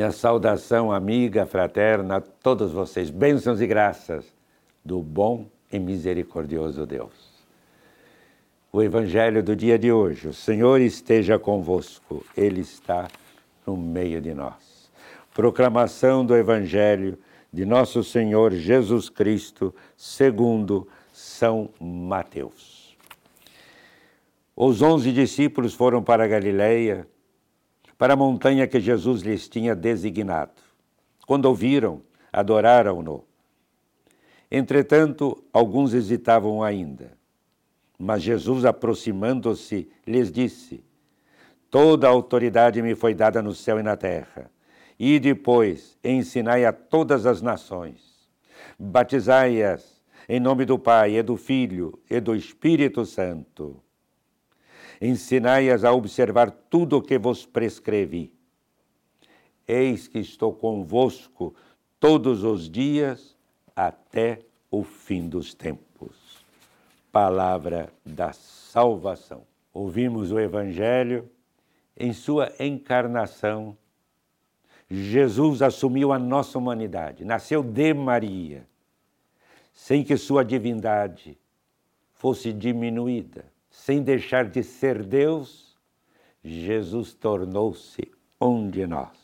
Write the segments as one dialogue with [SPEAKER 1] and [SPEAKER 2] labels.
[SPEAKER 1] Minha saudação amiga, fraterna a todos vocês. Bênçãos e graças do bom e misericordioso Deus. O Evangelho do dia de hoje. O Senhor esteja convosco, Ele está no meio de nós. Proclamação do Evangelho de nosso Senhor Jesus Cristo, segundo São Mateus. Os onze discípulos foram para a Galileia, para a montanha que Jesus lhes tinha designado. Quando ouviram, adoraram-no. Entretanto, alguns hesitavam ainda. Mas Jesus, aproximando-se, lhes disse: Toda a autoridade me foi dada no céu e na terra. E depois ensinai a todas as nações. Batizai-as em nome do Pai, e do Filho e do Espírito Santo ensinai-as a observar tudo o que vos prescrevi. Eis que estou convosco todos os dias até o fim dos tempos. Palavra da salvação. Ouvimos o Evangelho em sua encarnação. Jesus assumiu a nossa humanidade, nasceu de Maria, sem que sua divindade fosse diminuída sem deixar de ser Deus, Jesus tornou-se um de nós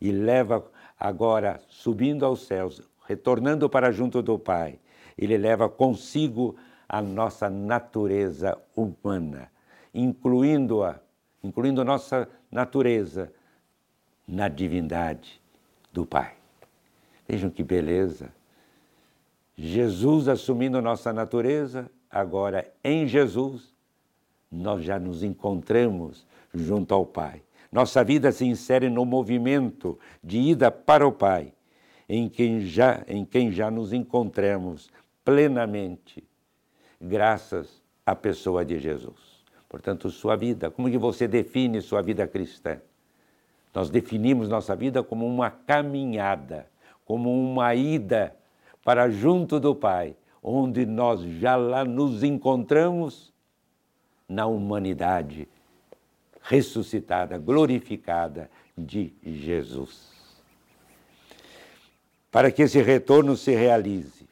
[SPEAKER 1] e leva agora subindo aos céus, retornando para junto do Pai. Ele leva consigo a nossa natureza humana, incluindo-a, incluindo nossa natureza na divindade do Pai. Vejam que beleza. Jesus assumindo nossa natureza, agora em Jesus nós já nos encontramos junto ao Pai. Nossa vida se insere no movimento de ida para o Pai, em quem já, em quem já nos encontramos plenamente, graças à pessoa de Jesus. Portanto, sua vida, como que você define sua vida cristã? Nós definimos nossa vida como uma caminhada, como uma ida para junto do Pai, onde nós já lá nos encontramos na humanidade ressuscitada, glorificada de Jesus. Para que esse retorno se realize,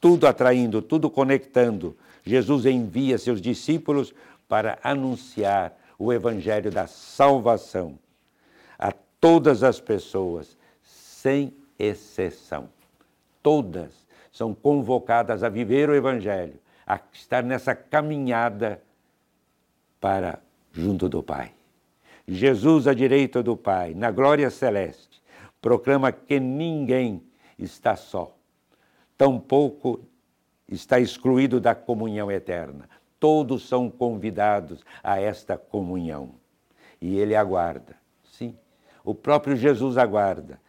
[SPEAKER 1] tudo atraindo, tudo conectando, Jesus envia seus discípulos para anunciar o evangelho da salvação a todas as pessoas, sem exceção. Todas são convocadas a viver o evangelho, a estar nessa caminhada para junto do Pai. Jesus à direita do Pai, na glória celeste, proclama que ninguém está só, tampouco está excluído da comunhão eterna. Todos são convidados a esta comunhão. E ele aguarda, sim, o próprio Jesus aguarda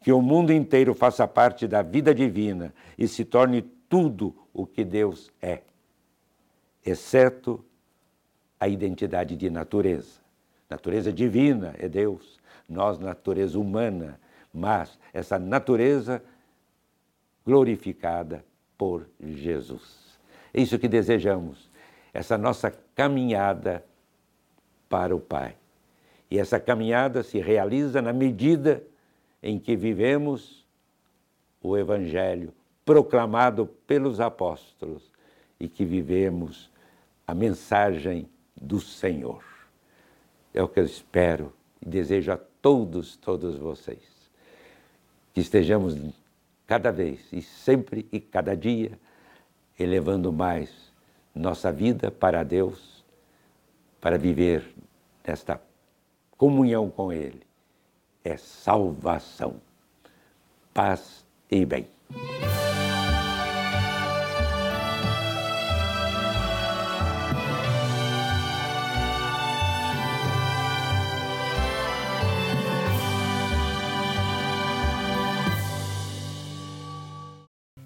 [SPEAKER 1] que o mundo inteiro faça parte da vida divina e se torne tudo o que Deus é, exceto a identidade de natureza. Natureza divina é Deus, nós, natureza humana, mas essa natureza glorificada por Jesus. É isso que desejamos, essa nossa caminhada para o Pai. E essa caminhada se realiza na medida em que vivemos o Evangelho proclamado pelos apóstolos e que vivemos a mensagem do Senhor. É o que eu espero e desejo a todos, todos vocês. Que estejamos cada vez e sempre e cada dia elevando mais nossa vida para Deus, para viver nesta comunhão com Ele. É salvação, paz e bem.